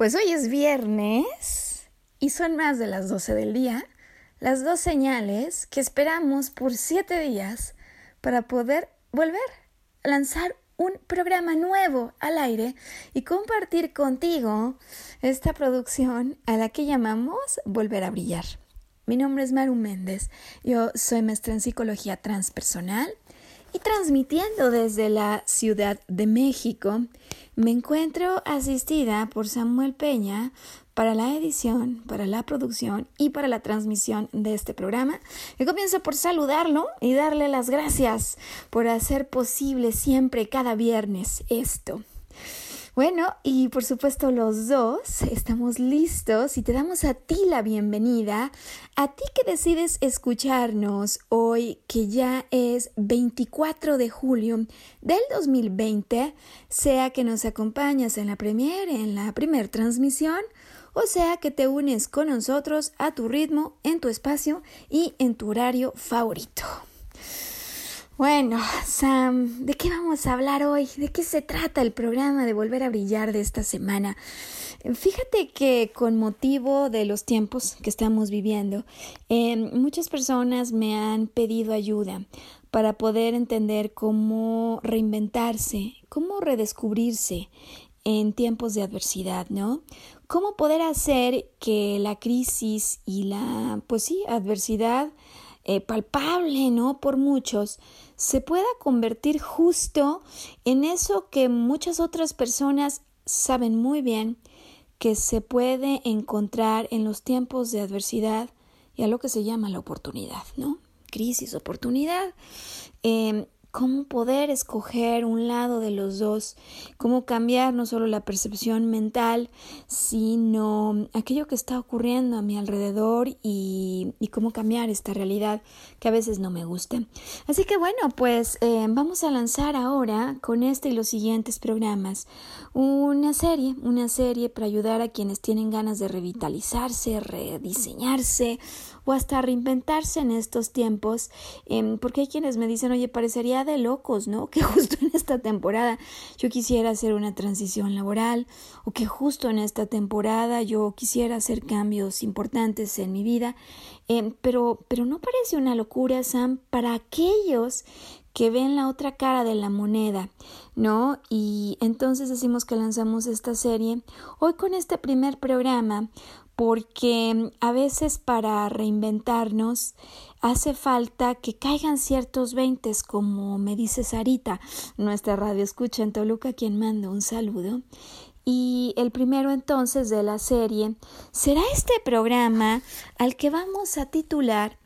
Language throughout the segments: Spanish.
Pues hoy es viernes y son más de las 12 del día, las dos señales que esperamos por siete días para poder volver a lanzar un programa nuevo al aire y compartir contigo esta producción a la que llamamos Volver a Brillar. Mi nombre es Maru Méndez, yo soy maestra en psicología transpersonal y transmitiendo desde la Ciudad de México, me encuentro asistida por Samuel Peña para la edición, para la producción y para la transmisión de este programa. Y comienzo por saludarlo y darle las gracias por hacer posible siempre cada viernes esto. Bueno, y por supuesto los dos estamos listos y te damos a ti la bienvenida, a ti que decides escucharnos hoy que ya es 24 de julio del 2020, sea que nos acompañas en la premiere, en la primer transmisión, o sea que te unes con nosotros a tu ritmo, en tu espacio y en tu horario favorito. Bueno, Sam, ¿de qué vamos a hablar hoy? ¿De qué se trata el programa de Volver a Brillar de esta semana? Fíjate que con motivo de los tiempos que estamos viviendo, em, muchas personas me han pedido ayuda para poder entender cómo reinventarse, cómo redescubrirse en tiempos de adversidad, ¿no? Cómo poder hacer que la crisis y la, pues sí, adversidad eh, palpable, ¿no? Por muchos, se pueda convertir justo en eso que muchas otras personas saben muy bien que se puede encontrar en los tiempos de adversidad y a lo que se llama la oportunidad, ¿no? Crisis, oportunidad. Em, cómo poder escoger un lado de los dos, cómo cambiar no solo la percepción mental, sino aquello que está ocurriendo a mi alrededor y, cómo cambiar esta realidad que a veces no me gusta. Así que bueno, pues eh, vamos a lanzar ahora con este y los siguientes programas una serie, una serie para ayudar a quienes tienen ganas de revitalizarse, rediseñarse o hasta reinventarse en estos tiempos, em, porque hay quienes me dicen, oye, parecería de locos, ¿no? Que justo en esta temporada yo quisiera hacer una transición laboral o que justo en esta temporada yo quisiera hacer cambios importantes en mi vida, em, pero, pero no parece una locura, Sam, para aquellos que ven la otra cara de la moneda, ¿no? Y entonces decimos que lanzamos esta serie hoy con este primer programa porque a veces para reinventarnos hace falta que caigan ciertos veintes, como me dice Sarita, nuestra radio escucha en Toluca, quien manda un saludo. Y el primero entonces de la serie será este programa al que vamos a titular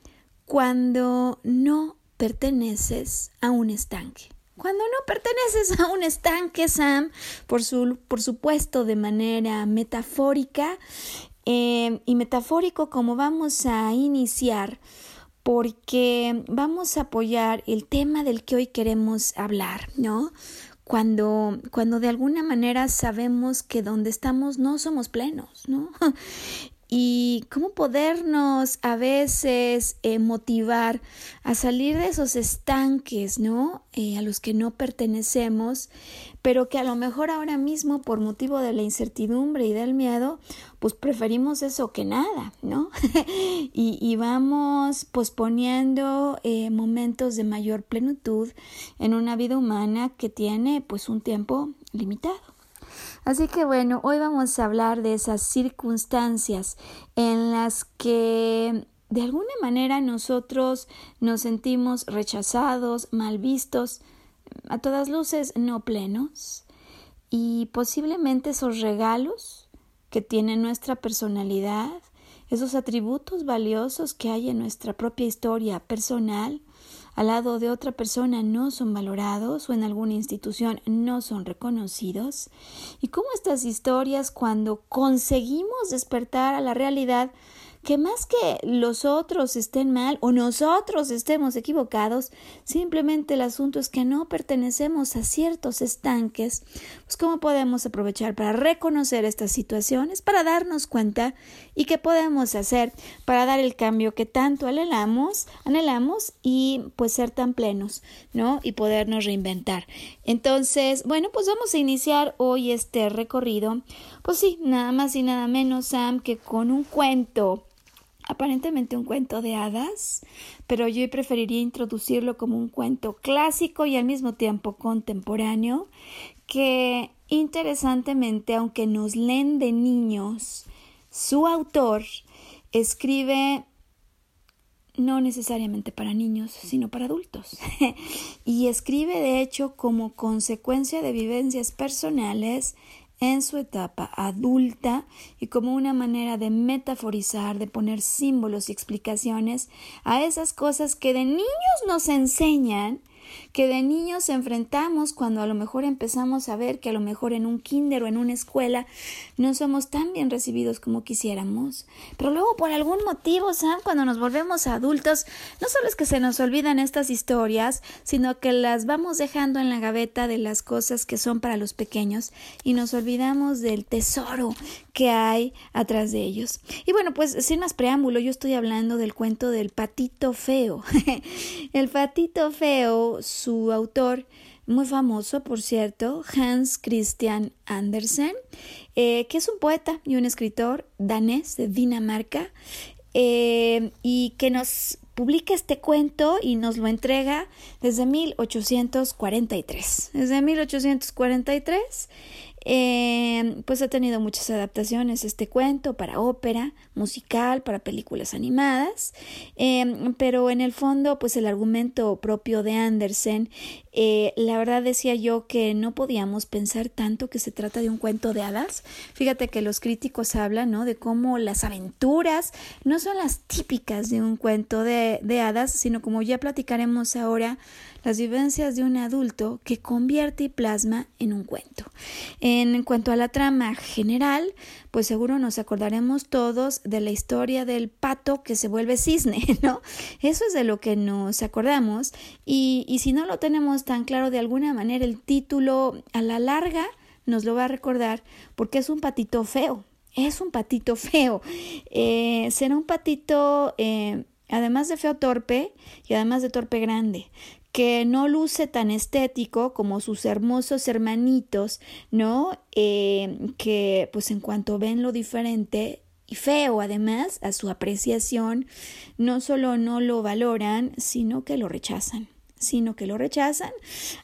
Cuando no perteneces a un estanque. Cuando no perteneces a un estanque, Sam, por, su, por supuesto de manera metafórica, Em, y metafórico como vamos a iniciar porque vamos a apoyar el tema del que hoy queremos hablar, ¿no? Cuando, cuando de alguna manera sabemos que donde estamos no somos plenos, ¿no? y cómo podernos a veces eh, motivar a salir de esos estanques, ¿no? Eh, a los que no pertenecemos, pero que a lo mejor ahora mismo por motivo de la incertidumbre y del miedo, pues preferimos eso que nada, ¿no? y, vamos posponiendo eh, momentos de mayor plenitud en una vida humana que tiene pues un tiempo limitado. Así que bueno, hoy vamos a hablar de esas circunstancias en las que de alguna manera nosotros nos sentimos rechazados, mal vistos, a todas luces no plenos, y posiblemente esos regalos que tiene nuestra personalidad, esos atributos valiosos que hay en nuestra propia historia personal, al lado de otra persona no son valorados o en alguna institución no son reconocidos? ¿Y cómo estas historias cuando conseguimos despertar a la realidad que más que los otros estén mal o nosotros estemos equivocados, simplemente el asunto es que no pertenecemos a ciertos estanques, pues cómo podemos aprovechar para reconocer estas situaciones, para darnos cuenta y qué podemos hacer para dar el cambio que tanto anhelamos, anhelamos y pues ser tan plenos, ¿no? Y podernos reinventar. Entonces, bueno, pues vamos a iniciar hoy este recorrido, pues sí, nada más y nada menos, Sam, que con un cuento aparentemente un cuento de hadas, pero yo preferiría introducirlo como un cuento clásico y al mismo tiempo contemporáneo, que interesantemente, aunque nos leen de niños, su autor escribe no necesariamente para niños, sino para adultos. y escribe, de hecho, como consecuencia de vivencias personales en su etapa adulta y como una manera de metaforizar, de poner símbolos y explicaciones a esas cosas que de niños nos enseñan que de niños enfrentamos cuando a lo mejor empezamos a ver que a lo mejor en un kinder o en una escuela no somos tan bien recibidos como quisiéramos. Pero luego por algún motivo, Sam, cuando nos volvemos adultos, no solo es que se nos olvidan estas historias, sino que las vamos dejando en la gaveta de las cosas que son para los pequeños y nos olvidamos del tesoro que hay atrás de ellos. Y bueno, pues sin más preámbulo, yo estoy hablando del cuento del patito feo. El patito feo su autor muy famoso, por cierto, Hans Christian Andersen, eh, que es un poeta y un escritor danés de Dinamarca, eh, y que nos publica este cuento y nos lo entrega desde 1843. Desde 1843 eh, pues ha tenido muchas adaptaciones este cuento para ópera, musical, para películas animadas, eh, pero en el fondo pues el argumento propio de Andersen, eh, la verdad decía yo que no podíamos pensar tanto que se trata de un cuento de hadas. Fíjate que los críticos hablan ¿no? de cómo las aventuras no son las típicas de un cuento de, de hadas, sino como ya platicaremos ahora, las vivencias de un adulto que convierte y plasma en un cuento. En cuanto a la trama general, pues seguro nos acordaremos todos de la historia del pato que se vuelve cisne, ¿no? Eso es de lo que nos acordamos y, y si no lo tenemos tan claro de alguna manera, el título a la larga nos lo va a recordar porque es un patito feo, es un patito feo. Eh, será un patito, eh, además de feo torpe y además de torpe grande, que no luce tan estético como sus hermosos hermanitos, ¿no? Eh, que pues en cuanto ven lo diferente y feo además a su apreciación, no solo no lo valoran, sino que lo rechazan sino que lo rechazan,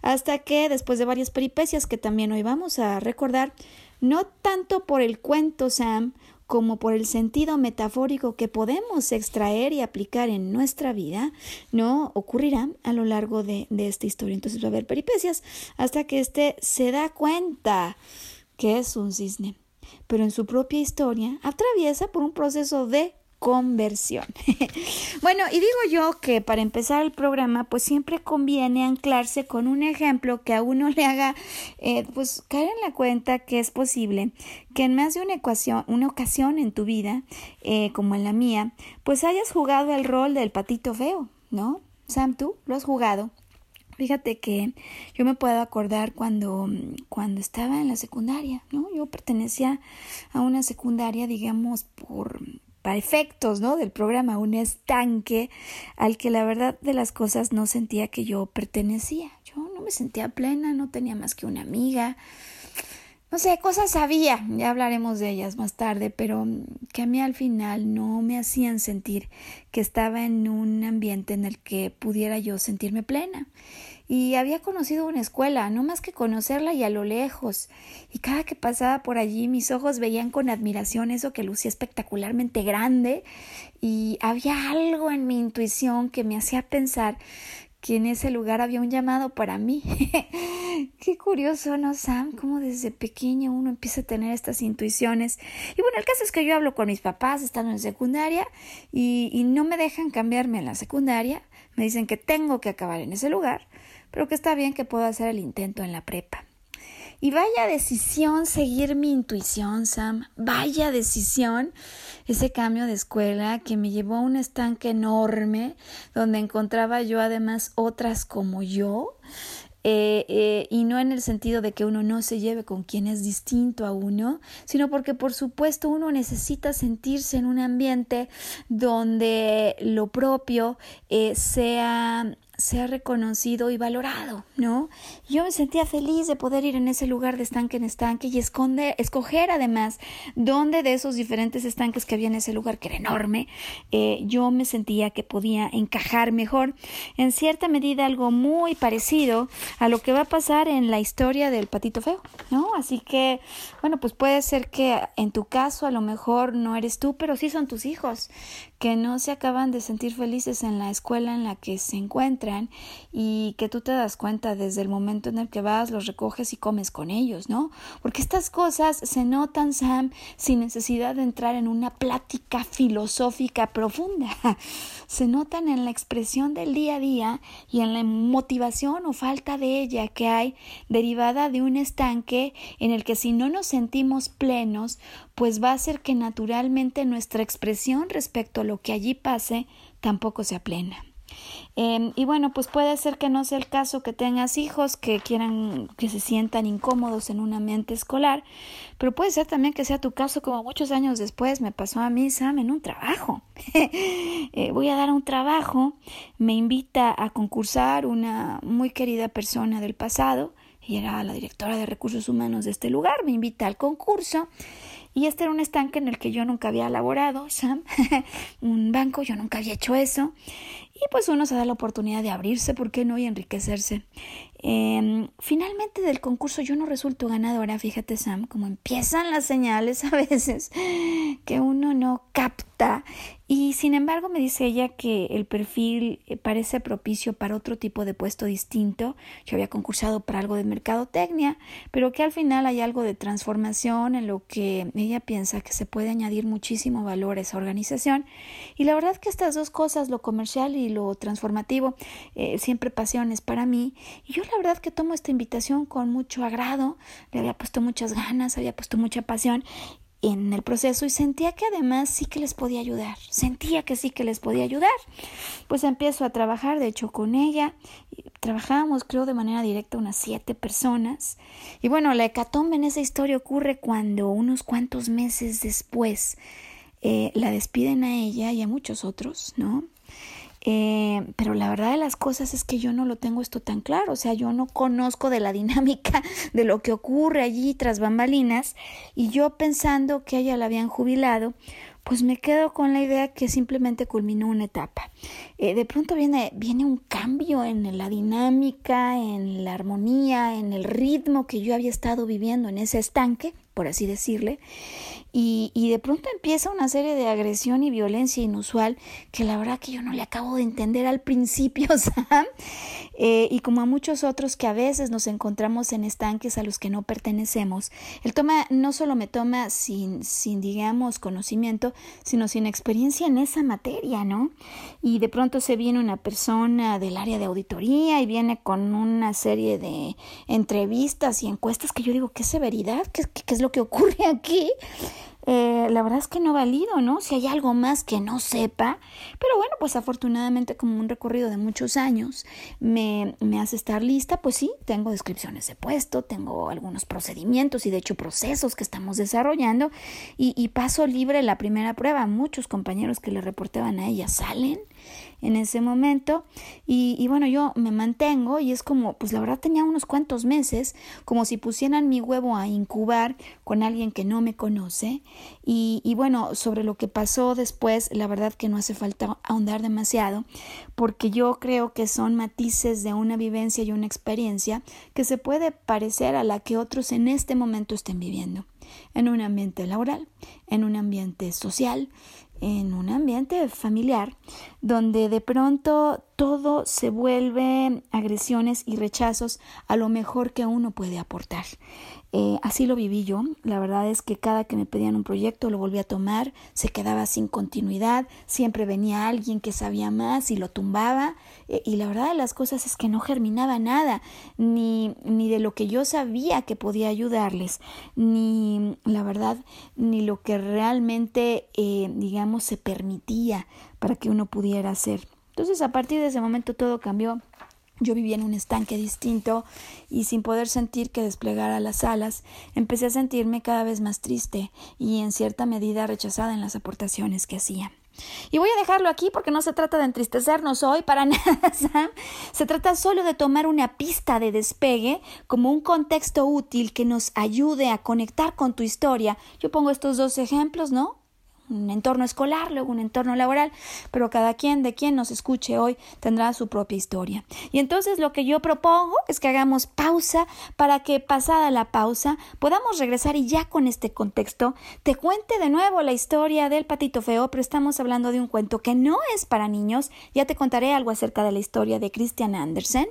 hasta que después de varias peripecias que también hoy vamos a recordar, no tanto por el cuento Sam como por el sentido metafórico que podemos extraer y aplicar en nuestra vida, no ocurrirá a lo largo de, de esta historia. Entonces va a haber peripecias hasta que éste se da cuenta que es un cisne. Pero en su propia historia atraviesa por un proceso de conversión. bueno, y digo yo que para empezar el programa, pues siempre conviene anclarse con un ejemplo que a uno le haga, eh, pues caer en la cuenta que es posible que en más de una, ecuación, una ocasión en tu vida, eh, como en la mía, pues hayas jugado el rol del patito feo, ¿no? Sam, tú lo has jugado. Fíjate que yo me puedo acordar cuando, cuando estaba en la secundaria, ¿no? Yo pertenecía a una secundaria, digamos, por para efectos, ¿no? Del programa, un estanque al que la verdad de las cosas no sentía que yo pertenecía. Yo no me sentía plena, no tenía más que una amiga. No sé, cosas sabía, ya hablaremos de ellas más tarde, pero que a mí al final no me hacían sentir que estaba en un ambiente en el que pudiera yo sentirme plena y había conocido una escuela, no más que conocerla y a lo lejos, y cada que pasaba por allí mis ojos veían con admiración eso que lucía espectacularmente grande, y había algo en mi intuición que me hacía pensar que en ese lugar había un llamado para mí. Qué curioso, ¿no, Sam? Cómo desde pequeño uno empieza a tener estas intuiciones. Y bueno, el caso es que yo hablo con mis papás estando en secundaria y, y no me dejan cambiarme en la secundaria. Me dicen que tengo que acabar en ese lugar pero que está bien que puedo hacer el intento en la prepa. Y vaya decisión seguir mi intuición, Sam. Vaya decisión ese cambio de escuela que me llevó a un estanque enorme donde encontraba yo además otras como yo. Eh, eh, y no en el sentido de que uno no se lleve con quien es distinto a uno, sino porque por supuesto uno necesita sentirse en un ambiente donde lo propio eh, sea sea reconocido y valorado, ¿no? Yo me sentía feliz de poder ir en ese lugar de estanque en estanque y esconde, escoger además dónde de esos diferentes estanques que había en ese lugar, que era enorme, eh, yo me sentía que podía encajar mejor. En cierta medida algo muy parecido a lo que va a pasar en la historia del patito feo, ¿no? Así que, bueno, pues puede ser que en tu caso a lo mejor no eres tú, pero sí son tus hijos, que no se acaban de sentir felices en la escuela en la que se encuentran y que tú te das cuenta desde el momento en el que vas, los recoges y comes con ellos, ¿no? Porque estas cosas se notan, Sam, sin necesidad de entrar en una plática filosófica profunda. Se notan en la expresión del día a día y en la motivación o falta de ella que hay derivada de un estanque en el que si no nos sentimos plenos, pues va a ser que naturalmente nuestra expresión respecto a lo que allí pase tampoco sea plena. Em, y bueno, pues puede ser que no sea el caso que tengas hijos que quieran que se sientan incómodos en un ambiente escolar, pero puede ser también que sea tu caso como muchos años después me pasó a mí, Sam, en un trabajo. Eh, voy a dar un trabajo, me invita a concursar una muy querida persona del pasado, y era la directora de recursos humanos de este lugar, me invita al concurso y este era un estanque en el que yo nunca había laborado, Sam, un banco, yo nunca había hecho eso. Y pues uno se da la oportunidad de abrirse, ¿por qué no? Y enriquecerse. Em, finalmente del concurso yo no resulto ganadora, fíjate Sam, como empiezan las señales a veces que uno no capta y sin embargo me dice ella que el perfil eh, parece propicio para otro tipo de puesto distinto. Yo había concursado para algo de mercadotecnia, pero que al final hay algo de transformación en lo que ella piensa que se puede añadir muchísimo valor a esa organización. Y la verdad que estas dos cosas, lo comercial y lo transformativo, eh, siempre pasiones para mí. Y yo la verdad que tomo esta invitación con mucho agrado, le había puesto muchas ganas, había puesto mucha pasión en el proceso y sentía que además sí que les podía ayudar, sentía que sí que les podía ayudar. Pues empiezo a trabajar, de hecho, con ella. Trabajábamos, creo, de manera directa unas siete personas. Y bueno, la hecatombe en esa historia ocurre cuando unos cuantos meses después eh, la despiden a ella y a muchos otros, ¿no? Eh, pero la verdad de las cosas es que yo no lo tengo esto tan claro, o sea, yo no conozco de la dinámica de lo que ocurre allí tras bambalinas y yo pensando que ella la habían jubilado, pues me quedo con la idea que simplemente culminó una etapa. Eh, de pronto viene, viene un cambio en la dinámica, en la armonía, en el ritmo que yo había estado viviendo en ese estanque, por así decirle, y, y, de pronto empieza una serie de agresión y violencia inusual que la verdad que yo no le acabo de entender al principio, Sam. Eh, y como a muchos otros que a veces nos encontramos en estanques a los que no pertenecemos, el toma no solo me toma sin, sin digamos, conocimiento, sino sin experiencia en esa materia, ¿no? Y de pronto se viene una persona del área de auditoría y viene con una serie de entrevistas y encuestas que yo digo, qué severidad, qué, qué es que ocurre aquí. eh, la verdad es que no valido, ¿no? Si hay algo más que no sepa. Pero bueno, pues afortunadamente como un recorrido de muchos años me, me hace estar lista, pues sí, tengo descripciones de puesto, tengo algunos procedimientos y de hecho procesos que estamos desarrollando y, y paso libre la primera prueba. Muchos compañeros que le reportaban a ella salen en ese momento. Y, bueno yo me mantengo y es como pues la verdad tenía unos cuantos meses como si pusieran mi huevo a incubar con alguien que no me conoce. Y bueno sobre lo que pasó después la verdad que no hace falta ahondar demasiado porque yo creo que son matices de una vivencia y una experiencia que se puede parecer a la que otros en este momento estén viviendo en un ambiente laboral, en un ambiente social, en un ambiente familiar donde de pronto todo se vuelve agresiones y rechazos a lo mejor que uno puede aportar. Eh, así lo viví yo. La verdad es que cada que me pedían un proyecto lo volví a tomar, se quedaba sin continuidad, siempre venía alguien que sabía más y lo tumbaba. Eh, y la verdad de las cosas es que no germinaba nada, ni, ni de lo que yo sabía que podía ayudarles, ni la verdad, ni lo que realmente, eh, digamos, se permitía para que uno pudiera hacer. Entonces, a partir de ese momento todo cambió yo vivía en un estanque distinto y sin poder sentir que desplegara las alas, empecé a sentirme cada vez más triste y en cierta medida rechazada en las aportaciones que hacía. Y voy a dejarlo aquí porque no se trata de entristecernos hoy para nada, Sam. Se trata solo de tomar una pista de despegue como un contexto útil que nos ayude a conectar con tu historia. Yo pongo estos dos ejemplos, ¿no? Un entorno escolar, luego un entorno laboral, pero cada quien de quien nos escuche hoy tendrá su propia historia. Y entonces lo que yo propongo es que hagamos pausa para que pasada la pausa podamos regresar y ya con este contexto te cuente de nuevo la historia del patito feo, pero estamos hablando de un cuento que no es para niños, ya te contaré algo acerca de la historia de Christian Andersen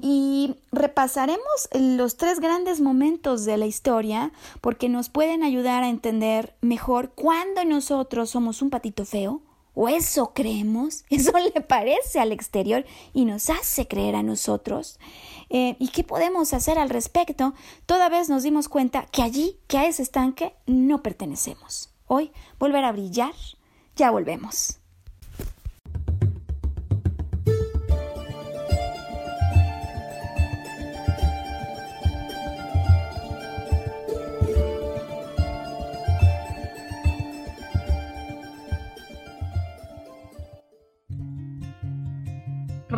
y repasaremos los tres grandes momentos de la historia porque nos pueden ayudar a entender mejor cuándo nos nosotros somos un patito feo? ¿O eso creemos? ¿Eso le parece al exterior y nos hace creer a nosotros? Eh, ¿Y qué podemos hacer al respecto? Toda vez nos dimos cuenta que allí, que a ese estanque, no pertenecemos. Hoy, volver a brillar, ya volvemos.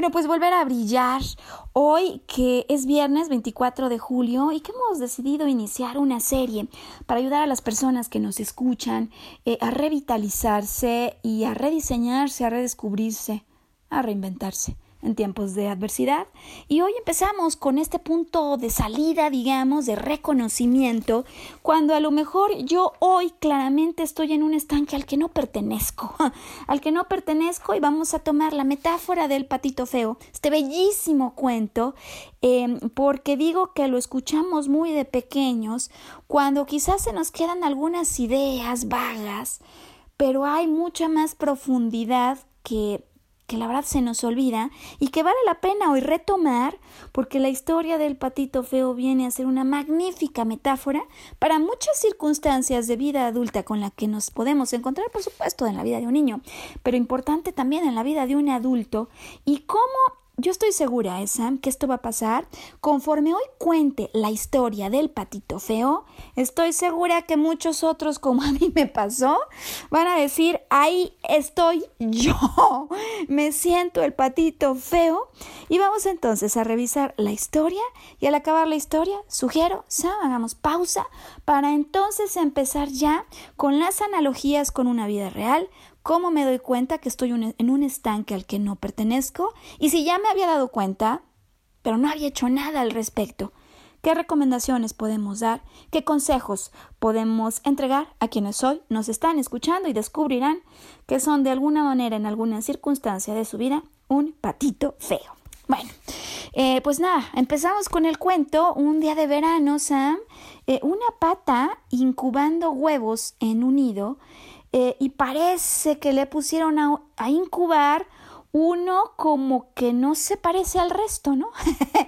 Bueno, pues volver a brillar hoy que es viernes 24 de julio y que hemos decidido iniciar una serie para ayudar a las personas que nos escuchan eh, a revitalizarse y a rediseñarse, a redescubrirse, a reinventarse en tiempos de adversidad. Y hoy empezamos con este punto de salida, digamos, de reconocimiento, cuando a lo mejor yo hoy claramente estoy en un estanque al que no pertenezco, al que no pertenezco y vamos a tomar la metáfora del patito feo, este bellísimo cuento, em, porque digo que lo escuchamos muy de pequeños, cuando quizás se nos quedan algunas ideas vagas, pero hay mucha más profundidad que que la verdad se nos olvida y que vale la pena hoy retomar porque la historia del patito feo viene a ser una magnífica metáfora para muchas circunstancias de vida adulta con la que nos podemos encontrar, por supuesto, en la vida de un niño, pero importante también en la vida de un adulto y cómo yo estoy segura, ¿eh, Sam, que esto va a pasar conforme hoy cuente la historia del patito feo. Estoy segura que muchos otros, como a mí me pasó, van a decir, ahí estoy yo. Me siento el patito feo. Y vamos entonces a revisar la historia. Y al acabar la historia, sugiero, Sam, hagamos pausa para entonces empezar ya con las analogías con una vida real, ¿Cómo me doy cuenta que estoy en un estanque al que no pertenezco? Y si ya me había dado cuenta, pero no había hecho nada al respecto, ¿qué recomendaciones podemos dar? ¿Qué consejos podemos entregar a quienes hoy nos están escuchando y descubrirán que son de alguna manera, en alguna circunstancia de su vida, un patito feo? Bueno, eh, pues nada, empezamos con el cuento. Un día de verano, Sam, eh, una pata incubando huevos en un nido eh, y parece que le pusieron a, a, incubar uno como que no se parece al resto, ¿no?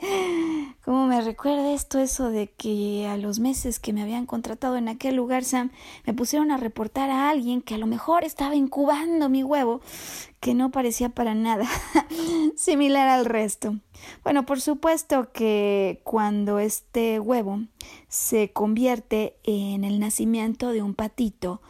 como me recuerda esto, eso de que a los meses que me habían contratado en aquel lugar, Sam, me pusieron a reportar a alguien que a lo mejor estaba incubando mi huevo, que no parecía para nada similar al resto. Bueno, por supuesto que cuando este huevo se convierte en el nacimiento de un patito,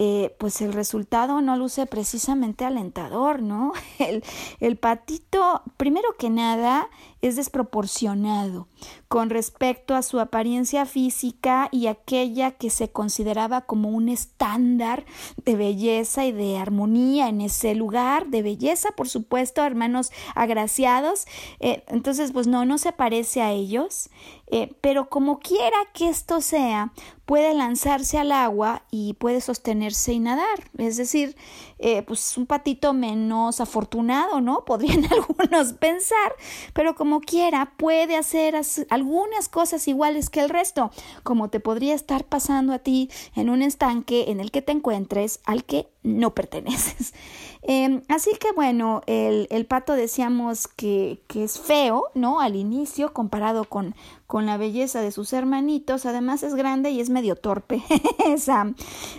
eh, pues el resultado no luce precisamente alentador, ¿no? El, el patito, primero que nada, es desproporcionado con respecto a su apariencia física y aquella que se consideraba como un estándar de belleza y de armonía en ese lugar, de belleza, por supuesto, hermanos agraciados. Eh, entonces, pues no, no se parece a ellos. Eh, pero como quiera que esto sea, puede lanzarse al agua y puede sostenerse y nadar. Es decir, eh, pues un patito menos afortunado, ¿no? Podrían algunos pensar, pero como quiera puede hacer algunas cosas iguales que el resto, como te podría estar pasando a ti en un estanque en el que te encuentres al que no perteneces. Em, así que bueno, el, el pato decíamos que, que, es feo, ¿no? Al inicio, comparado con, con la belleza de sus hermanitos, además es grande y es medio torpe.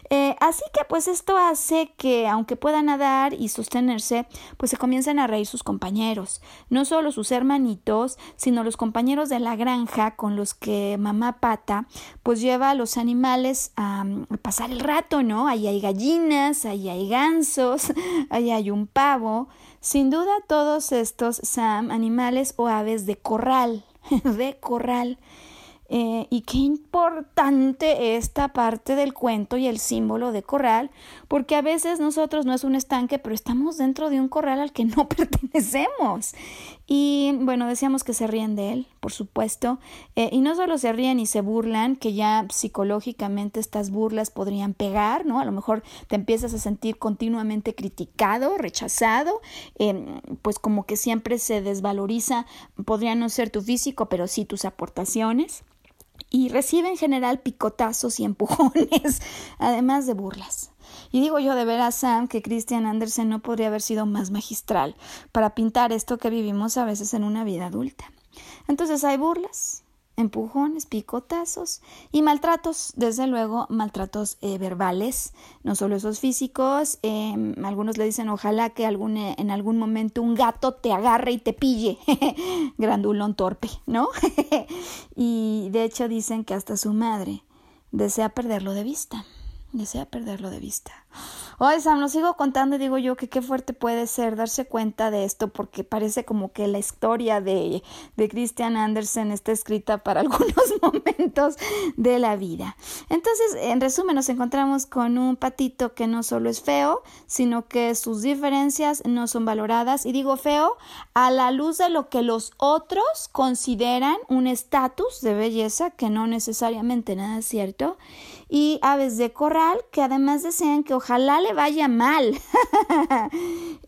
Eh, así que pues esto hace que, aunque pueda nadar y sostenerse, pues se comiencen a reír sus compañeros, no solo sus hermanitos, sino los compañeros de la granja con los que mamá pata, pues lleva a los animales a, a pasar el rato, ¿no? Ahí hay gallinas, ahí hay gansos, ahí hay un pavo. Sin duda todos estos, Sam, animales o aves de corral, de corral. Eh, y qué importante esta parte del cuento y el símbolo de corral, porque a veces nosotros no es un estanque, pero estamos dentro de un corral al que no pertenecemos. Y bueno, decíamos que se ríen de él, por supuesto, eh, y no solo se ríen y se burlan, que ya psicológicamente estas burlas podrían pegar, ¿no? A lo mejor te empiezas a sentir continuamente criticado, rechazado, em, pues como que siempre se desvaloriza, podría no ser tu físico, pero sí tus aportaciones y recibe en general picotazos y empujones, además de burlas. Y digo yo de veras, Sam, que Christian Andersen no podría haber sido más magistral para pintar esto que vivimos a veces en una vida adulta. Entonces hay burlas, empujones, picotazos y maltratos, desde luego maltratos eh, verbales, no solo esos físicos, em, algunos le dicen ojalá que algún, eh, en algún momento un gato te agarre y te pille, grandulón torpe, ¿no? y de hecho dicen que hasta su madre desea perderlo de vista. Desea perderlo de vista. Oye, Sam, lo sigo contando y digo yo que qué fuerte puede ser darse cuenta de esto porque parece como que la historia de, de Christian Andersen está escrita para algunos momentos de la vida. Entonces, en resumen, nos encontramos con un patito que no solo es feo, sino que sus diferencias no son valoradas. Y digo feo a la luz de lo que los otros consideran un estatus de belleza que no necesariamente nada es cierto. Y aves de corral que además desean que ojalá le vaya mal.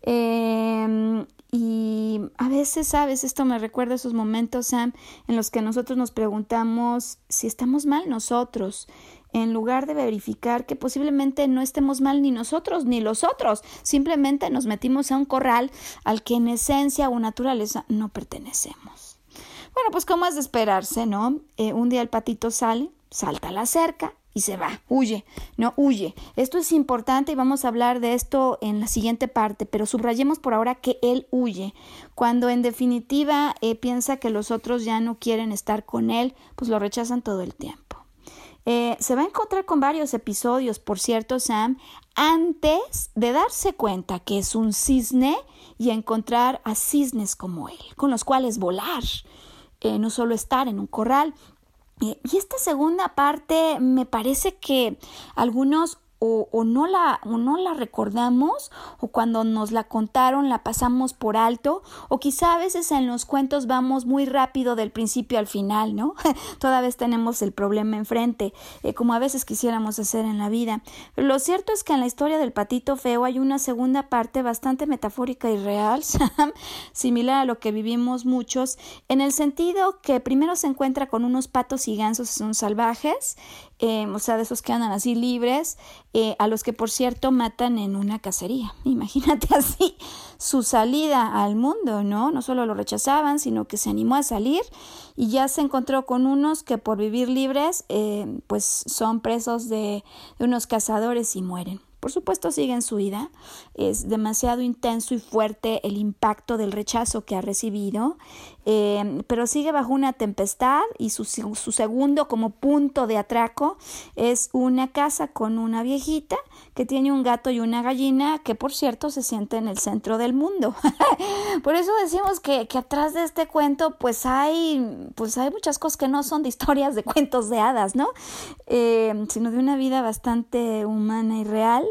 Em, y a veces, sabes, esto me recuerda esos momentos, Sam, en los que nosotros nos preguntamos si estamos mal nosotros, en lugar de verificar que posiblemente no estemos mal ni nosotros ni los otros, simplemente nos metimos a un corral al que en esencia o naturaleza no pertenecemos. Bueno, pues como es de esperarse, ¿no? Eh, un día el patito sale, salta a la cerca, y se va, huye, no huye. Esto es importante y vamos a hablar de esto en la siguiente parte, pero subrayemos por ahora que él huye. Cuando en definitiva eh, piensa que los otros ya no quieren estar con él, pues lo rechazan todo el tiempo. Eh, se va a encontrar con varios episodios, por cierto, Sam, antes de darse cuenta que es un cisne y encontrar a cisnes como él, con los cuales volar. Eh, no solo estar en un corral, y esta segunda parte me parece que algunos o, no la, o no la recordamos o cuando nos la contaron la pasamos por alto o quizá a veces en los cuentos vamos muy rápido del principio al final, ¿no? Toda vez tenemos el problema enfrente, eh, como a veces quisiéramos hacer en la vida. Lo cierto es que en la historia del patito feo hay una segunda parte bastante metafórica y real, similar a lo que vivimos muchos, en el sentido que primero se encuentra con unos patos y gansos son salvajes eh, o sea, de esos que andan así libres, eh, a los que por cierto matan en una cacería. Imagínate así su salida al mundo, ¿no? No solo lo rechazaban, sino que se animó a salir y ya se encontró con unos que por vivir libres, eh, pues son presos de unos cazadores y mueren. Por supuesto siguen su vida. Es demasiado intenso y fuerte el impacto del rechazo que ha recibido, eh, pero sigue bajo una tempestad y su, su segundo como punto de atraco es una casa con una viejita que tiene un gato y una gallina que por cierto se siente en el centro del mundo. por eso decimos que, que, atrás de este cuento pues hay, pues hay muchas cosas que no son de historias de cuentos de hadas, ¿no? Eh, sino de una vida bastante humana y real.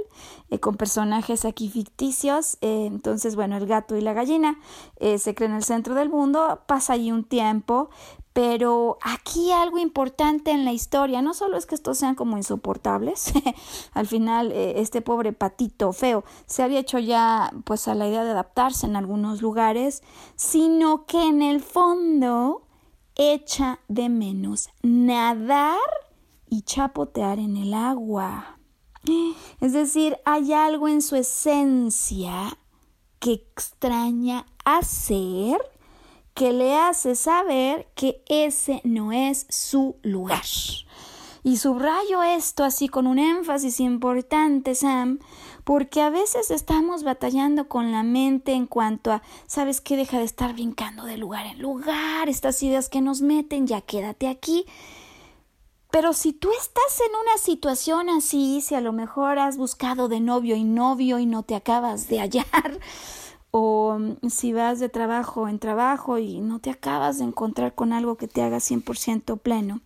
Eh, con personajes aquí ficticios. Eh, entonces, bueno, el gato y la gallina eh, se creen en el centro del mundo, pasa allí un tiempo, pero aquí algo importante en la historia, no solo es que estos sean como insoportables, al final este pobre patito feo se había hecho ya pues a la idea de adaptarse en algunos lugares, sino que en el fondo echa de menos nadar y chapotear en el agua. Es decir, hay algo en su esencia que extraña hacer que le hace saber que ese no es su lugar. Y subrayo esto así con un énfasis importante, Sam, porque a veces estamos batallando con la mente en cuanto a, ¿sabes qué? Deja de estar brincando de lugar en lugar, estas ideas que nos meten, ya quédate aquí. Pero si tú estás en una situación así, si a lo mejor has buscado de novio y novio y no te acabas de hallar, o si vas de trabajo en trabajo y no te acabas de encontrar con algo que te haga 100% pleno,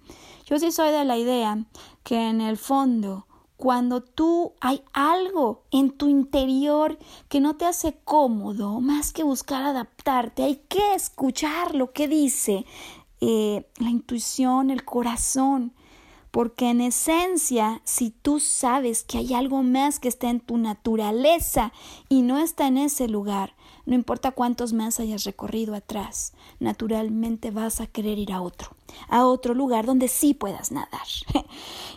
yo sí soy de la idea que en el fondo, cuando tú hay algo en tu interior que no te hace cómodo, más que buscar adaptarte, hay que escuchar lo que dice eh, la intuición, el corazón porque en esencia, si tú sabes que hay algo más que está en tu naturaleza y no está en ese lugar, no importa cuántos más hayas recorrido atrás, naturalmente vas a querer ir a otro, a otro lugar donde sí puedas nadar.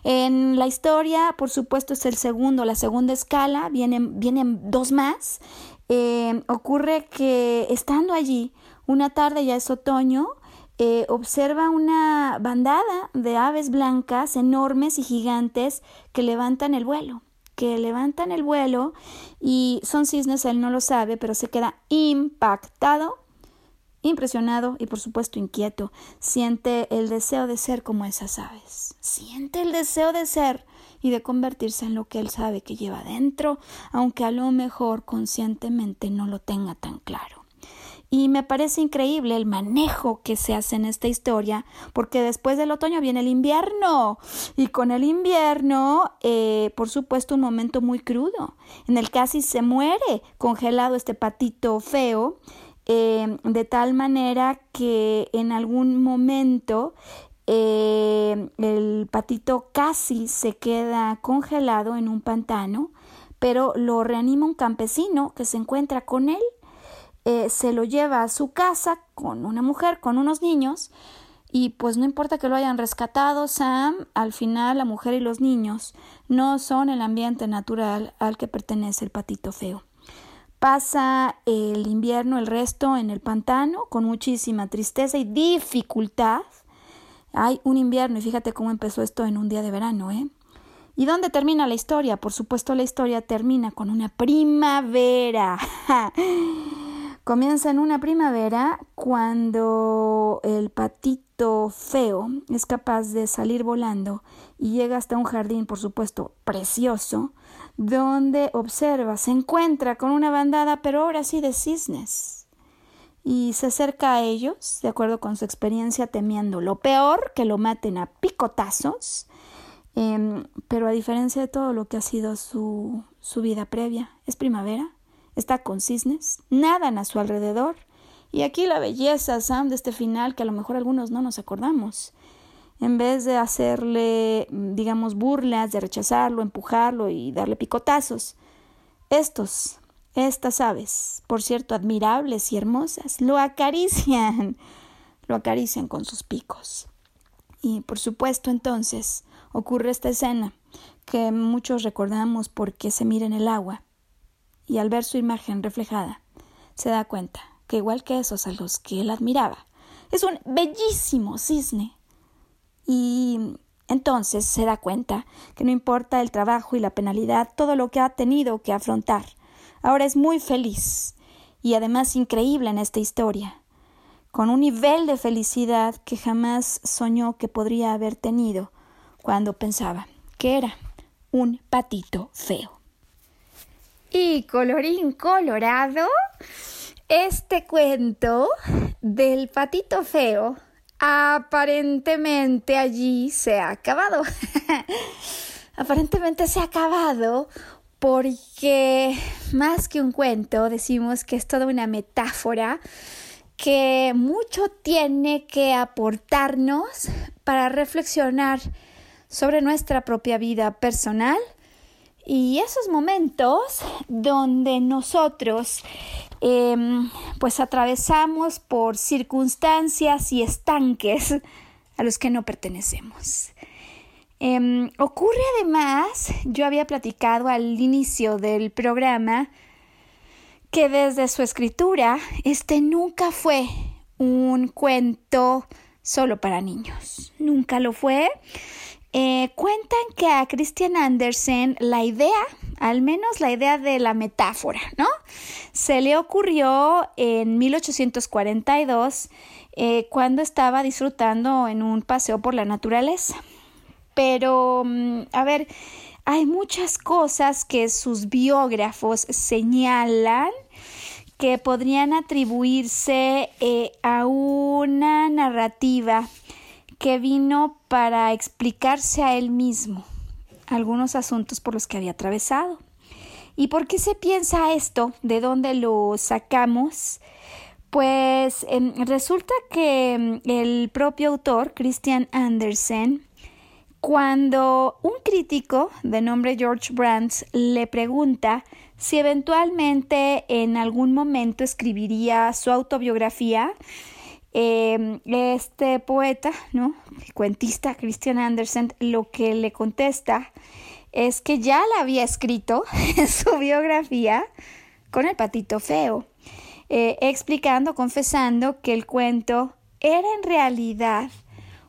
en la historia, por supuesto, es el segundo, la segunda escala, vienen, vienen dos más. Eh, ocurre que estando allí, una tarde ya es otoño, eh, observa una bandada de aves blancas enormes y gigantes que levantan el vuelo, que levantan el vuelo y son cisnes, él no lo sabe, pero se queda impactado, impresionado y por supuesto inquieto. Siente el deseo de ser como esas aves, siente el deseo de ser y de convertirse en lo que él sabe que lleva dentro, aunque a lo mejor conscientemente no lo tenga tan claro. Y me parece increíble el manejo que se hace en esta historia, porque después del otoño viene el invierno. Y con el invierno, eh, por supuesto, un momento muy crudo, en el casi se muere congelado este patito feo, eh, de tal manera que en algún momento eh, el patito casi se queda congelado en un pantano, pero lo reanima un campesino que se encuentra con él eh, se lo lleva a su casa con una mujer, con unos niños, y pues no importa que lo hayan rescatado, Sam, al final la mujer y los niños no son el ambiente natural al que pertenece el patito feo. Pasa el invierno, el resto en el pantano, con muchísima tristeza y dificultad. Hay un invierno y fíjate cómo empezó esto en un día de verano, ¿eh? ¿Y dónde termina la historia? Por supuesto, la historia termina con una primavera. Comienza en una primavera cuando el patito feo es capaz de salir volando y llega hasta un jardín, por supuesto, precioso, donde observa, se encuentra con una bandada, pero ahora sí de cisnes. Y se acerca a ellos, de acuerdo con su experiencia, temiendo lo peor, que lo maten a picotazos, em, pero a diferencia de todo lo que ha sido su, su vida previa, es primavera, está con cisnes, nadan a su alrededor. Y aquí la belleza, Sam, de este final que a lo mejor algunos no nos acordamos. En vez de hacerle, digamos, burlas, de rechazarlo, empujarlo y darle picotazos, estos, estas aves, por cierto, admirables y hermosas, lo acarician, lo acarician con sus picos. Y por supuesto entonces ocurre esta escena que muchos recordamos porque se mira en el agua y al ver su imagen reflejada, se da cuenta que igual que esos a los que él admiraba, es un bellísimo cisne. Y entonces se da cuenta que no importa el trabajo y la penalidad, todo lo que ha tenido que afrontar. Ahora es muy feliz y además increíble en esta historia, con un nivel de felicidad que jamás soñó que podría haber tenido cuando pensaba que era un patito feo. Y colorín colorado, este cuento del patito feo aparentemente allí se ha acabado. aparentemente se ha acabado porque más que un cuento decimos que es toda una metáfora que mucho tiene que aportarnos para reflexionar sobre nuestra propia vida personal y esos momentos donde nosotros em, pues atravesamos por circunstancias y estanques a los que no pertenecemos. Em, ocurre además, yo había platicado al inicio del programa, que desde su escritura este nunca fue un cuento solo para niños, nunca lo fue. Eh, cuentan que a Christian Andersen la idea, al menos la idea de la metáfora, ¿no? Se le ocurrió en 1842 eh, cuando estaba disfrutando en un paseo por la naturaleza. Pero, mm, a ver, hay muchas cosas que sus biógrafos señalan que podrían atribuirse eh, a una narrativa que vino para explicarse a él mismo algunos asuntos por los que había atravesado. ¿Y por qué se piensa esto? ¿De dónde lo sacamos? Pues em, resulta que em, el propio autor, Christian Andersen, cuando un crítico de nombre George Brands le pregunta si eventualmente en algún momento escribiría su autobiografía, Em, este poeta, ¿no? Cuentista Christian Andersen, lo que le contesta es que ya la había escrito en su biografía con el patito feo, eh, explicando, confesando que el cuento era en realidad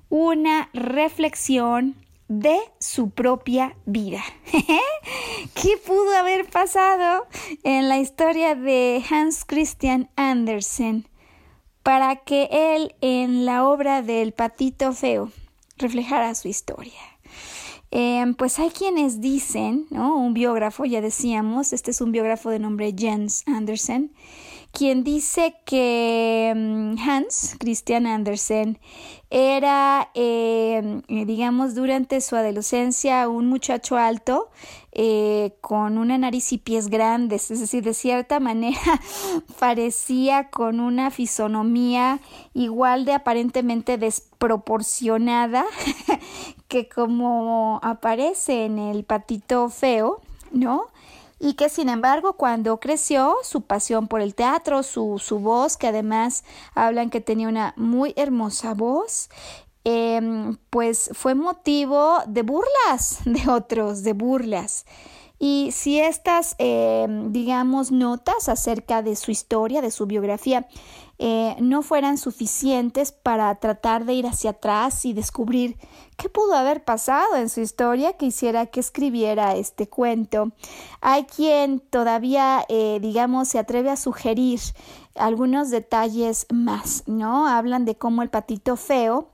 una reflexión de su propia vida. ¿Qué pudo haber pasado en la historia de Hans Christian Andersen? Para que él en la obra del patito feo reflejara su historia. Em, pues hay quienes dicen, ¿no? Un biógrafo, ya decíamos, este es un biógrafo de nombre Jens Andersen, quien dice que mm, Hans Christian Andersen era, em, eh, digamos, durante su adolescencia un muchacho alto eh, con una nariz y pies grandes, es decir, de cierta manera parecía con una fisonomía igual de aparentemente desproporcionada que como aparece en el patito feo, ¿no? Y que sin embargo cuando creció su pasión por el teatro, su, su voz, que además hablan que tenía una muy hermosa voz, em, pues fue motivo de burlas de otros, de burlas. Y si estas, em, digamos, notas acerca de su historia, de su biografía, eh, no fueran suficientes para tratar de ir hacia atrás y descubrir qué pudo haber pasado en su historia que hiciera que escribiera este cuento. Hay quien todavía, eh, digamos, se atreve a sugerir algunos detalles más, ¿no? Hablan de cómo el patito feo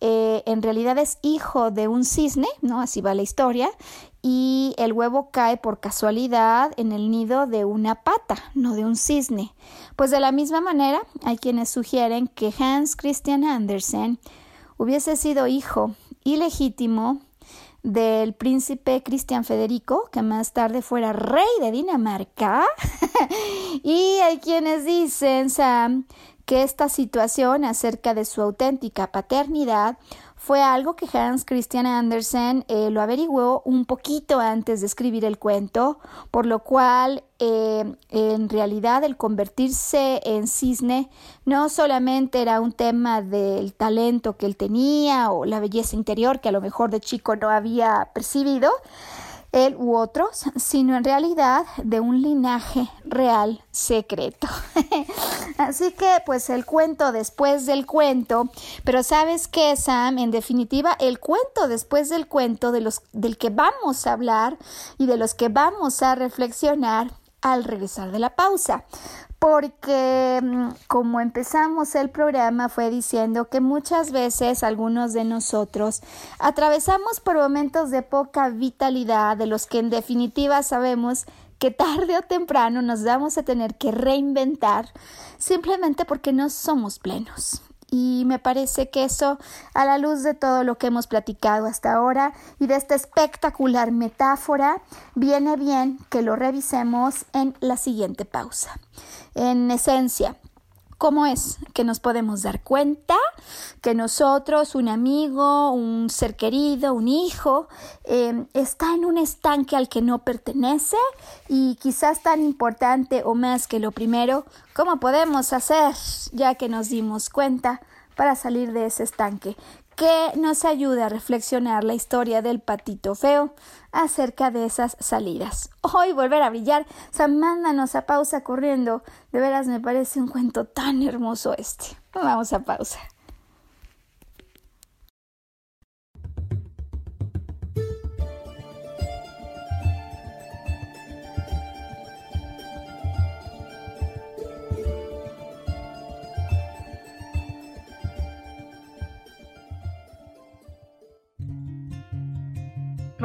eh, en realidad es hijo de un cisne, ¿no? Así va la historia, y el huevo cae por casualidad en el nido de una pata, no de un cisne. Pues de la misma manera, hay quienes sugieren que Hans Christian Andersen hubiese sido hijo ilegítimo del príncipe Cristian Federico, que más tarde fuera rey de Dinamarca. y hay quienes dicen, Sam, que esta situación acerca de su auténtica paternidad fue algo que Hans Christian Andersen eh, lo averiguó un poquito antes de escribir el cuento, por lo cual eh, en realidad el convertirse en cisne no solamente era un tema del talento que él tenía o la belleza interior que a lo mejor de chico no había percibido, él u otros, sino en realidad de un linaje real secreto. Así que pues el cuento después del cuento, pero sabes que Sam, en definitiva, el cuento después del cuento de los del que vamos a hablar y de los que vamos a reflexionar al regresar de la pausa porque mm, como empezamos el programa fue diciendo que muchas veces algunos de nosotros atravesamos por momentos de poca vitalidad, de los que en definitiva sabemos que tarde o temprano nos vamos a tener que reinventar simplemente porque no somos plenos. Y me parece que eso, a la luz de todo lo que hemos platicado hasta ahora y de esta espectacular metáfora, viene bien que lo revisemos en la siguiente pausa. En esencia, ¿Cómo es que nos podemos dar cuenta que nosotros, un amigo, un ser querido, un hijo, em, está en un estanque al que no pertenece y quizás tan importante o más que lo primero, ¿cómo podemos hacer ya que nos dimos cuenta para salir de ese estanque? Que nos ayuda a reflexionar la historia del patito feo acerca de esas salidas. Hoy volver a brillar, mándanos a pausa corriendo. De veras me parece un cuento tan hermoso este. Vamos a pausa.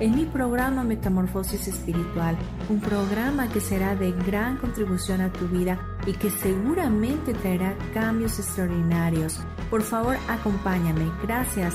en mi programa Metamorfosis Espiritual, un programa que será de gran contribución a tu vida y que seguramente traerá cambios extraordinarios. Por favor, acompáñame. Gracias.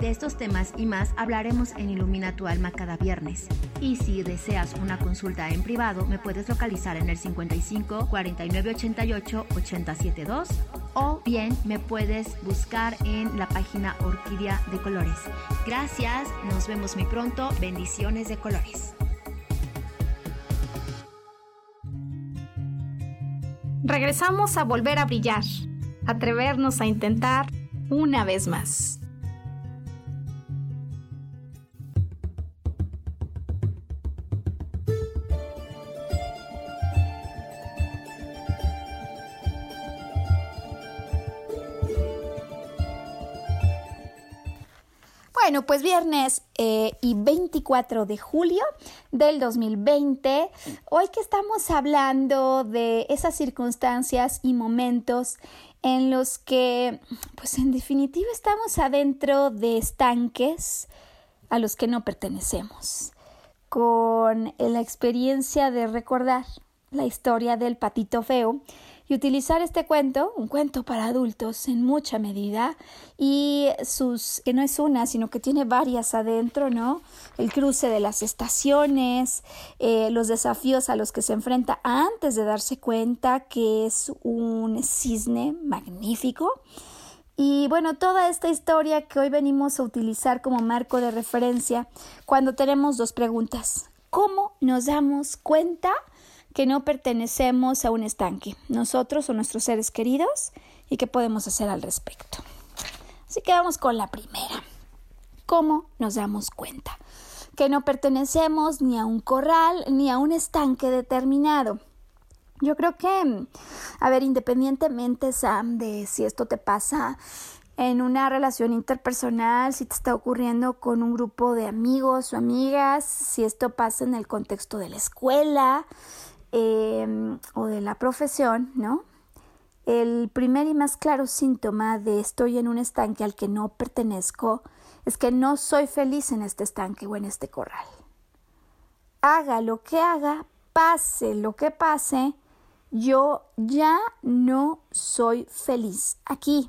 De estos temas y más hablaremos en Ilumina tu alma cada viernes. Y si deseas una consulta en privado, me puedes localizar en el 55 49 88 872 o bien me puedes buscar en la página Orquídea de Colores. Gracias, nos vemos muy pronto. Bendiciones de colores. Regresamos a volver a brillar, atrevernos a intentar una vez más. Bueno, pues viernes eh, y 24 de julio del 2020, hoy que estamos hablando de esas circunstancias y momentos en los que, pues en definitiva, estamos adentro de estanques a los que no pertenecemos, con la experiencia de recordar la historia del patito feo y utilizar este cuento, un cuento para adultos en mucha medida, y sus, que no es una, sino que tiene varias adentro, ¿no? El cruce de las estaciones, eh, los desafíos a los que se enfrenta antes de darse cuenta que es un cisne magnífico. Y bueno, toda esta historia que hoy venimos a utilizar como marco de referencia cuando tenemos dos preguntas. ¿Cómo nos damos cuenta que no pertenecemos a un estanque, nosotros o nuestros seres queridos, y qué podemos hacer al respecto. Así que vamos con la primera. ¿Cómo nos damos cuenta? Que no pertenecemos ni a un corral ni a un estanque determinado. Yo creo que, a ver, independientemente, Sam, de si esto te pasa en una relación interpersonal, si te está ocurriendo con un grupo de amigos o amigas, si esto pasa en el contexto de la escuela, Em, o de la profesión, ¿no? El primer y más claro síntoma de estoy en un estanque al que no pertenezco es que no soy feliz en este estanque o en este corral. Haga lo que haga, pase lo que pase, yo ya no soy feliz aquí.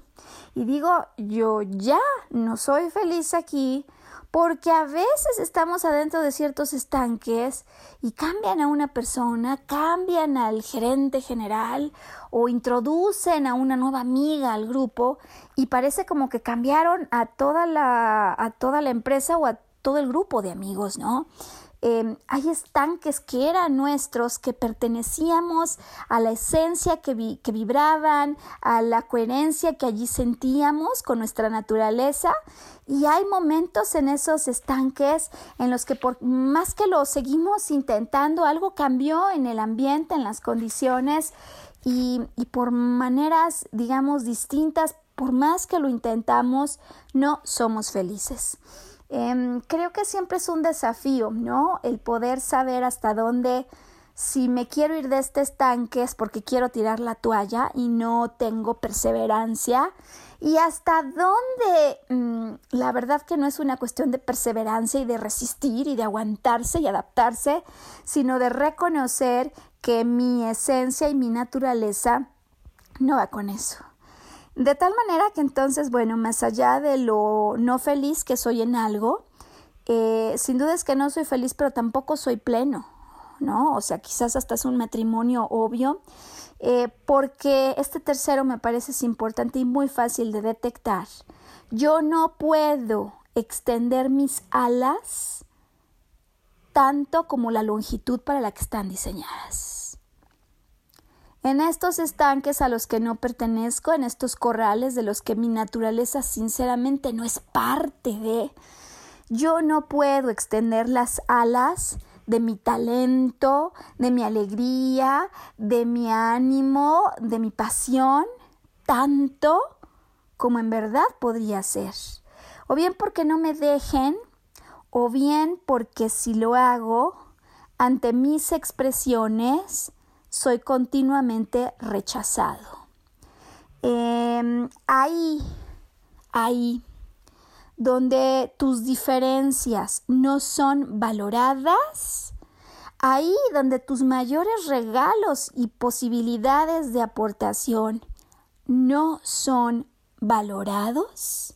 Y digo, yo ya no soy feliz aquí porque a veces estamos adentro de ciertos estanques y cambian a una persona, cambian al gerente general o introducen a una nueva amiga al grupo y parece como que cambiaron a toda la, a toda la empresa o a todo el grupo de amigos, ¿no? Em, hay estanques que eran nuestros, que pertenecíamos a la esencia que, vibraban, a la coherencia que allí sentíamos con nuestra naturaleza. Y hay momentos en esos estanques en los que por más que lo seguimos intentando, algo cambió en el ambiente, en las condiciones y, y por maneras, digamos, distintas, por más que lo intentamos, no somos felices. Em, creo que siempre es un desafío, ¿no? El poder saber hasta dónde, si me quiero ir de este estanque es porque quiero tirar la toalla y no tengo perseverancia. Y hasta dónde, mm, la verdad que no es una cuestión de perseverancia y de resistir y de aguantarse y adaptarse, sino de reconocer que mi esencia y mi naturaleza no va con eso. De tal manera que entonces, bueno, más allá de lo no feliz que soy en algo, eh, sin duda es que no soy feliz, pero tampoco soy pleno. ¿no? O sea, quizás hasta es un matrimonio obvio, eh, porque este tercero me parece es importante y muy fácil de detectar. Yo no puedo extender mis alas tanto como la longitud para la que están diseñadas. En estos estanques a los que no pertenezco, en estos corrales de los que mi naturaleza sinceramente no es parte de, yo no puedo extender las alas de mi talento, de mi alegría, de mi ánimo, de mi pasión, tanto como en verdad podría ser. O bien porque no me dejen o bien porque si lo hago, ante mis expresiones, soy continuamente rechazado. Em, ahí, ahí, donde tus diferencias no son valoradas, ahí donde tus mayores regalos y posibilidades de aportación no son valorados,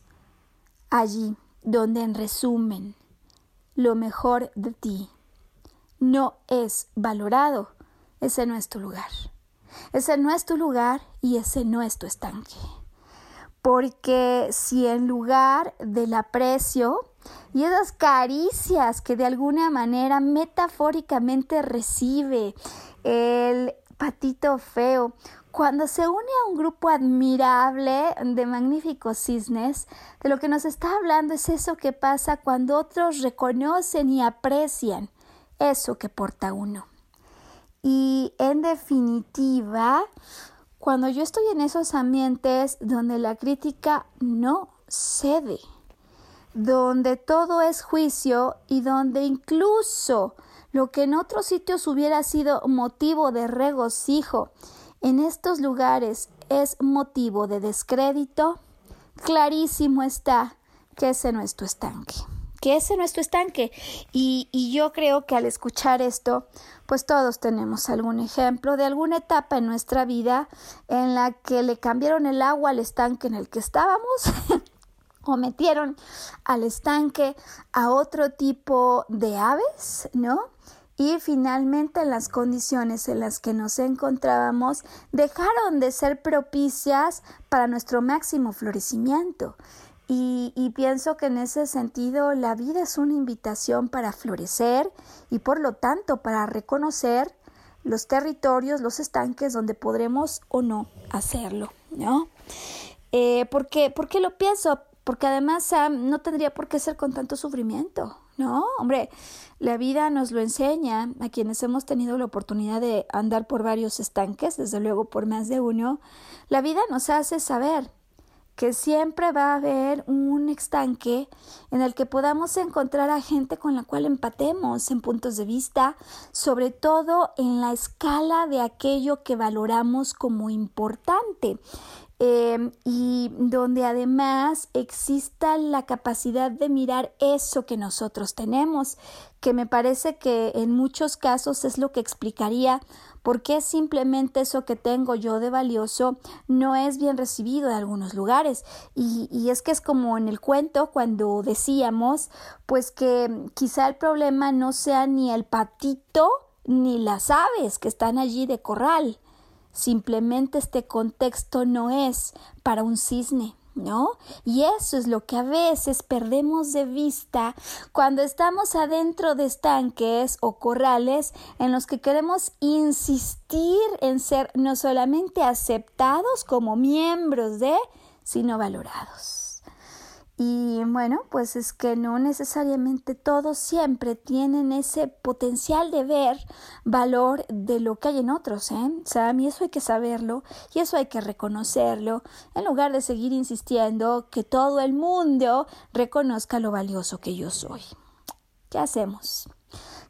allí donde en resumen lo mejor de ti no es valorado, ese no es tu lugar. Ese no es tu lugar y ese no es tu estanque. Porque si en lugar del aprecio y esas caricias que de alguna manera metafóricamente recibe el patito feo, cuando se une a un grupo admirable de magníficos cisnes, de lo que nos está hablando es eso que pasa cuando otros reconocen y aprecian eso que porta uno. Y en definitiva, cuando yo estoy en esos ambientes donde la crítica no cede, donde todo es juicio y donde incluso lo que en otros sitios hubiera sido motivo de regocijo, en estos lugares es motivo de descrédito, clarísimo está que ese no es tu estanque, que ese no es tu estanque. Y, y yo creo que al escuchar esto, pues todos tenemos algún ejemplo de alguna etapa en nuestra vida en la que le cambiaron el agua al estanque en el que estábamos. o metieron al estanque a otro tipo de aves, ¿no? y finalmente las condiciones en las que nos encontrábamos dejaron de ser propicias para nuestro máximo florecimiento. Y, pienso que en ese sentido la vida es una invitación para florecer y por lo tanto para reconocer los territorios, los estanques donde podremos o no hacerlo, ¿no? Eh, ¿por, qué, ¿Por qué lo pienso? Porque además no tendría por qué ser con tanto sufrimiento, ¿no? Hombre, la vida nos lo enseña a quienes hemos tenido la oportunidad de andar por varios estanques, desde luego por más de uno. La vida nos hace saber que siempre va a haber un estanque en el que podamos encontrar a gente con la cual empatemos en puntos de vista, sobre todo en la escala de aquello que valoramos como importante. Em, y donde además exista la capacidad de mirar eso que nosotros tenemos, que me parece que en muchos casos es lo que explicaría por qué simplemente eso que tengo yo de valioso no es bien recibido en algunos lugares. Y, y es que es como en el cuento cuando decíamos, pues que quizá el problema no sea ni el patito ni las aves que están allí de corral, Simplemente este contexto no es para un cisne, ¿no? Y eso es lo que a veces perdemos de vista cuando estamos adentro de estanques o corrales en los que queremos insistir en ser no solamente aceptados como miembros de, sino valorados. Y bueno, pues es que no necesariamente todos siempre tienen ese potencial de ver valor de lo que hay en otros, ¿eh? A mí eso hay que saberlo y eso hay que reconocerlo, en lugar de seguir insistiendo que todo el mundo reconozca lo valioso que yo soy. ¿Qué hacemos?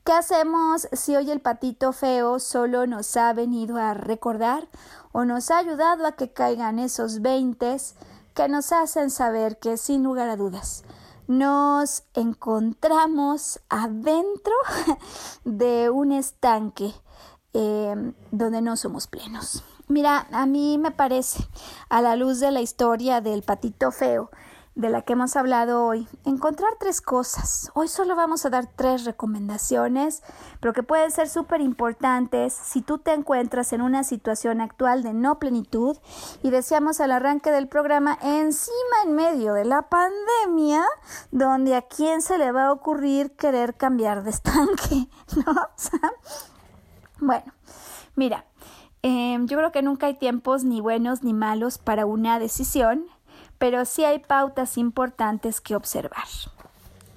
¿Qué hacemos si hoy el patito feo solo nos ha venido a recordar o nos ha ayudado a que caigan esos veintes? Que nos hacen saber que sin lugar a dudas nos encontramos adentro de un estanque em, donde no somos plenos. Mira, a mí me parece, a la luz de la historia del patito feo, de la que hemos hablado hoy, encontrar tres cosas. Hoy solo vamos a dar tres recomendaciones, pero que pueden ser súper importantes si tú te encuentras en una situación actual de no plenitud y decíamos al arranque del programa encima en medio de la pandemia, donde a quién se le va a ocurrir querer cambiar de estanque, ¿no? bueno, mira, em, yo creo que nunca hay tiempos ni buenos ni malos para una decisión pero sí hay pautas importantes que observar.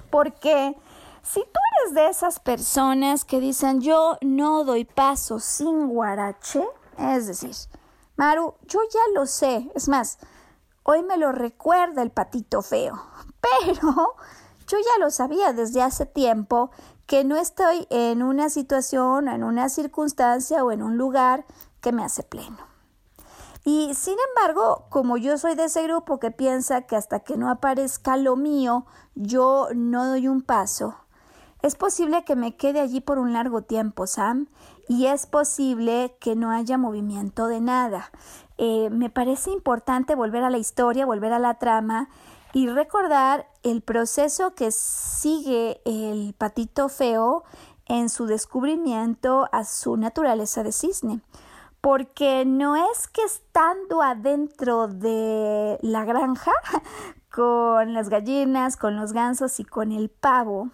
Porque si tú eres de esas personas que dicen yo no doy paso sin guarache, es decir, Maru, yo ya lo sé, es más, hoy me lo recuerda el patito feo, pero yo ya lo sabía desde hace tiempo que no estoy en una situación, en una circunstancia o en un lugar que me hace pleno. Y sin embargo, como yo soy de ese grupo que piensa que hasta que no aparezca lo mío, yo no doy un paso, es posible que me quede allí por un largo tiempo, Sam, y es posible que no haya movimiento de nada. Eh, me parece importante volver a la historia, volver a la trama y recordar el proceso que sigue el patito feo en su descubrimiento a su naturaleza de cisne porque no es que estando adentro de la granja con las gallinas, con los gansos y con el pavo,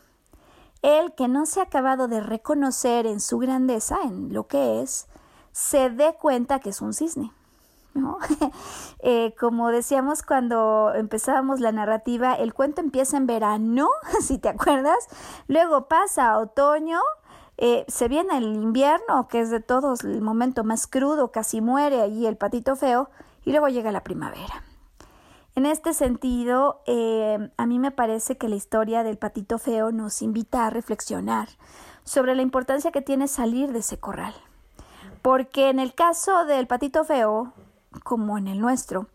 él que no se ha acabado de reconocer en su grandeza, en lo que es, se dé cuenta que es un cisne. Eh, como decíamos cuando empezábamos la narrativa, el cuento empieza en verano, si te acuerdas, luego pasa otoño, eh, se viene el invierno, que es de todos el momento más crudo, casi muere allí el patito feo, y luego llega la primavera. En este sentido, eh, a mí me parece que la historia del patito feo nos invita a reflexionar sobre la importancia que tiene salir de ese corral. Porque en el caso del patito feo, como en el nuestro,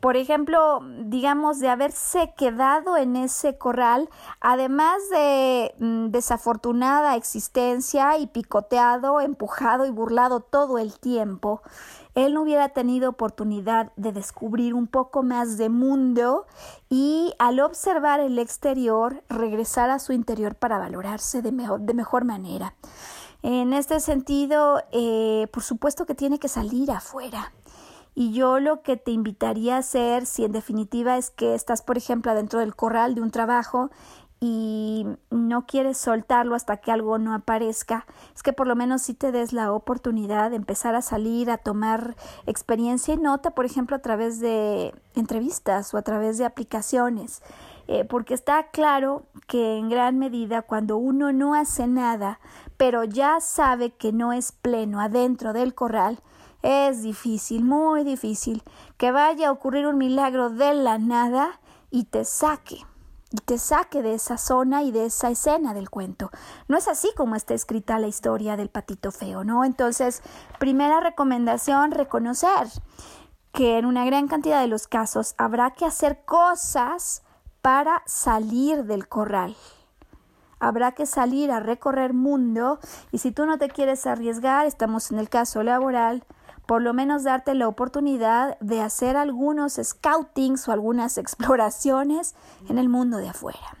por ejemplo, digamos, de haberse quedado en ese corral, además de mm, desafortunada existencia y picoteado, empujado y burlado todo el tiempo, él no hubiera tenido oportunidad de descubrir un poco más de mundo y al observar el exterior, regresar a su interior para valorarse de mejor, de mejor manera. En este sentido, eh, por supuesto que tiene que salir afuera y yo lo que te invitaría a hacer, si en definitiva es que estás, por ejemplo, adentro del corral de un trabajo y no quieres soltarlo hasta que algo no aparezca, es que por lo menos si te des la oportunidad de empezar a salir, a tomar experiencia y nota, por ejemplo, a través de entrevistas o a través de aplicaciones. Eh, porque está claro que en gran medida cuando uno no hace nada, pero ya sabe que no es pleno adentro del corral, es difícil, muy difícil, que vaya a ocurrir un milagro de la nada y te saque, y te saque de esa zona y de esa escena del cuento. No es así como está escrita la historia del patito feo, ¿no? Entonces, primera recomendación, reconocer que en una gran cantidad de los casos habrá que hacer cosas para salir del corral. Habrá que salir a recorrer mundo y si tú no te quieres arriesgar, estamos en el caso laboral, por lo menos darte la oportunidad de hacer algunos scoutings o algunas exploraciones en el mundo de afuera.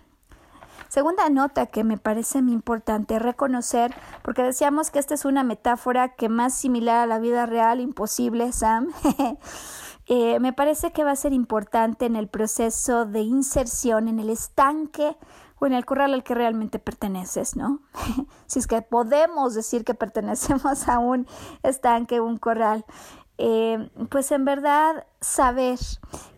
Segunda nota que me parece muy importante reconocer, porque decíamos que esta es una metáfora que más similar a la vida real imposible, Sam. Eh, me parece que va a ser importante en el proceso de inserción en el estanque o en el corral al que realmente perteneces, ¿no? si es que podemos decir que pertenecemos a un estanque, un corral, eh, pues en verdad saber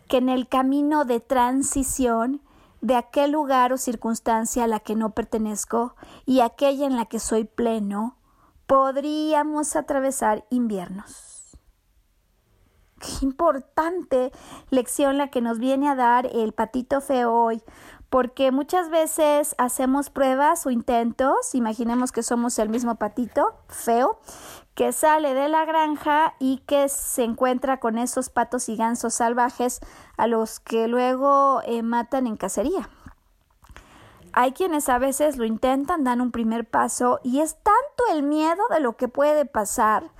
que en el camino de transición de aquel lugar o circunstancia a la que no pertenezco y aquella en la que soy pleno, podríamos atravesar inviernos. Qué importante lección la que nos viene a dar el patito feo hoy, porque muchas veces hacemos pruebas o intentos, imaginemos que somos el mismo patito feo, que sale de la granja y que se encuentra con esos patos y gansos salvajes a los que luego eh, matan en cacería. Hay quienes a veces lo intentan, dan un primer paso y es tanto el miedo de lo que puede pasar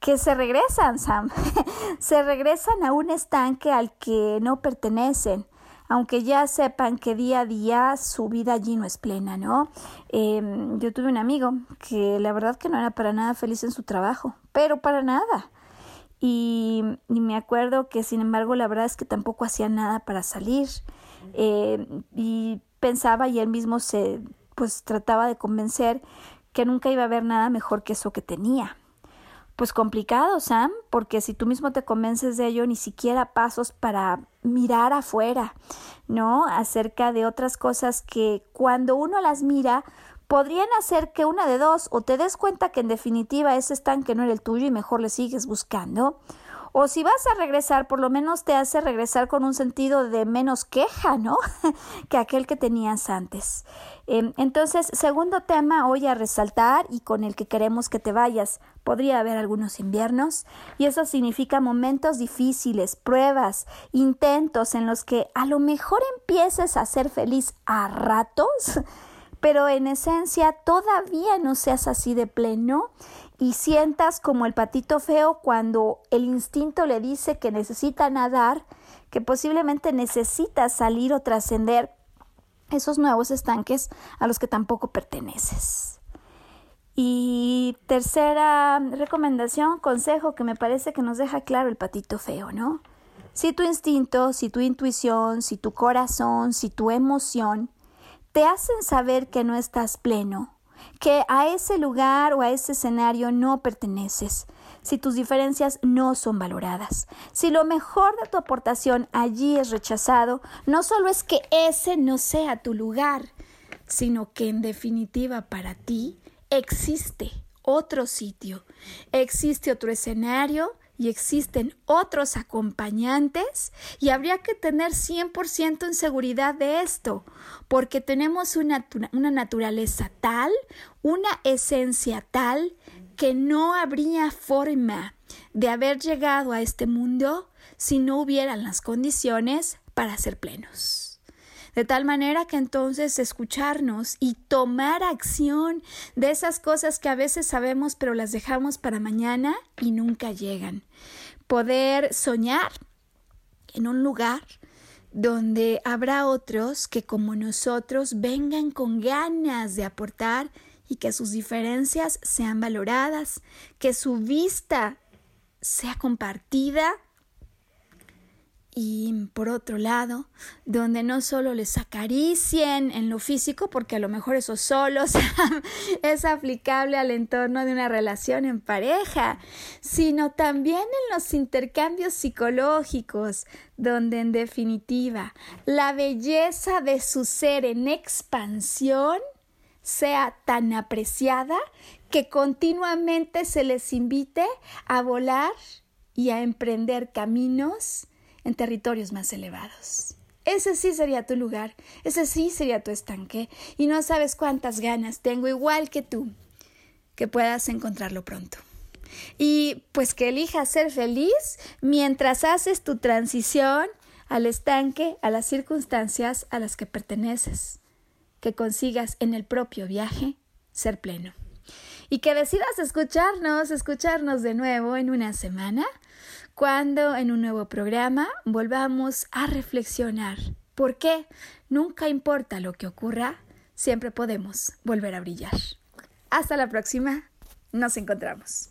que se regresan, Sam. se regresan a un estanque al que no pertenecen aunque ya sepan que día a día su vida allí no es plena, ¿no? Em, yo tuve un amigo que la verdad que no era para nada feliz en su trabajo, pero para nada. Y, me acuerdo que sin embargo la verdad es que tampoco hacía nada para salir em, y pensaba y él mismo se pues trataba de convencer que nunca iba a haber nada mejor que eso que tenía. Pues complicado, Sam, porque si tú mismo te convences de ello, ni siquiera pasos para mirar afuera, ¿no? Acerca de otras cosas que cuando uno las mira, podrían hacer que una de dos, o te des cuenta que en definitiva ese estanque no era el tuyo y mejor le sigues buscando, o si vas a regresar, por lo menos te hace regresar con un sentido de menos queja, ¿no? que aquel que tenías antes. Em, entonces, segundo tema hoy a resaltar y con el que queremos que te vayas. Podría haber algunos inviernos y eso significa momentos difíciles, pruebas, intentos en los que a lo mejor empieces a ser feliz a ratos, pero en esencia todavía no seas así de pleno y sientas como el patito feo cuando el instinto le dice que necesita nadar, que posiblemente necesita salir o trascender esos nuevos estanques a los que tampoco perteneces. Y tercera recomendación, consejo que me parece que nos deja claro el patito feo, ¿no? Si tu instinto, si tu intuición, si tu corazón, si tu emoción te hacen saber que no estás pleno, que a ese lugar o a ese escenario no perteneces, si tus diferencias no son valoradas, si lo mejor de tu aportación allí es rechazado, no solo es que ese no sea tu lugar, sino que en definitiva para ti existe otro sitio, existe otro escenario y existen otros acompañantes y habría que tener 100% en seguridad de esto, porque tenemos una, una, naturaleza tal, una esencia tal, que no habría forma de haber llegado a este mundo si no hubieran las condiciones para ser plenos. De tal manera que entonces escucharnos y tomar acción de esas cosas que a veces sabemos pero las dejamos para mañana y nunca llegan. Poder soñar en un lugar donde habrá otros que como nosotros vengan con ganas de aportar y que sus diferencias sean valoradas, que su vista sea compartida y por otro lado, donde no solo les acaricien en lo físico, porque a lo mejor eso solo es aplicable al entorno de una relación en pareja, sino también en los intercambios psicológicos, donde en definitiva la belleza de su ser en expansión sea tan apreciada que continuamente se les invite a volar y a emprender caminos en territorios más elevados. Ese sí sería tu lugar, ese sí sería tu estanque, y no sabes cuántas ganas tengo igual que tú, que puedas encontrarlo pronto. Y pues que elijas ser feliz mientras haces tu transición al estanque, a las circunstancias a las que perteneces, que consigas en el propio viaje ser pleno. Y que decidas escucharnos, escucharnos de nuevo en una semana cuando en un nuevo programa volvamos a reflexionar. ¿Por qué? Nunca importa lo que ocurra, siempre podemos volver a brillar. Hasta la próxima, nos encontramos.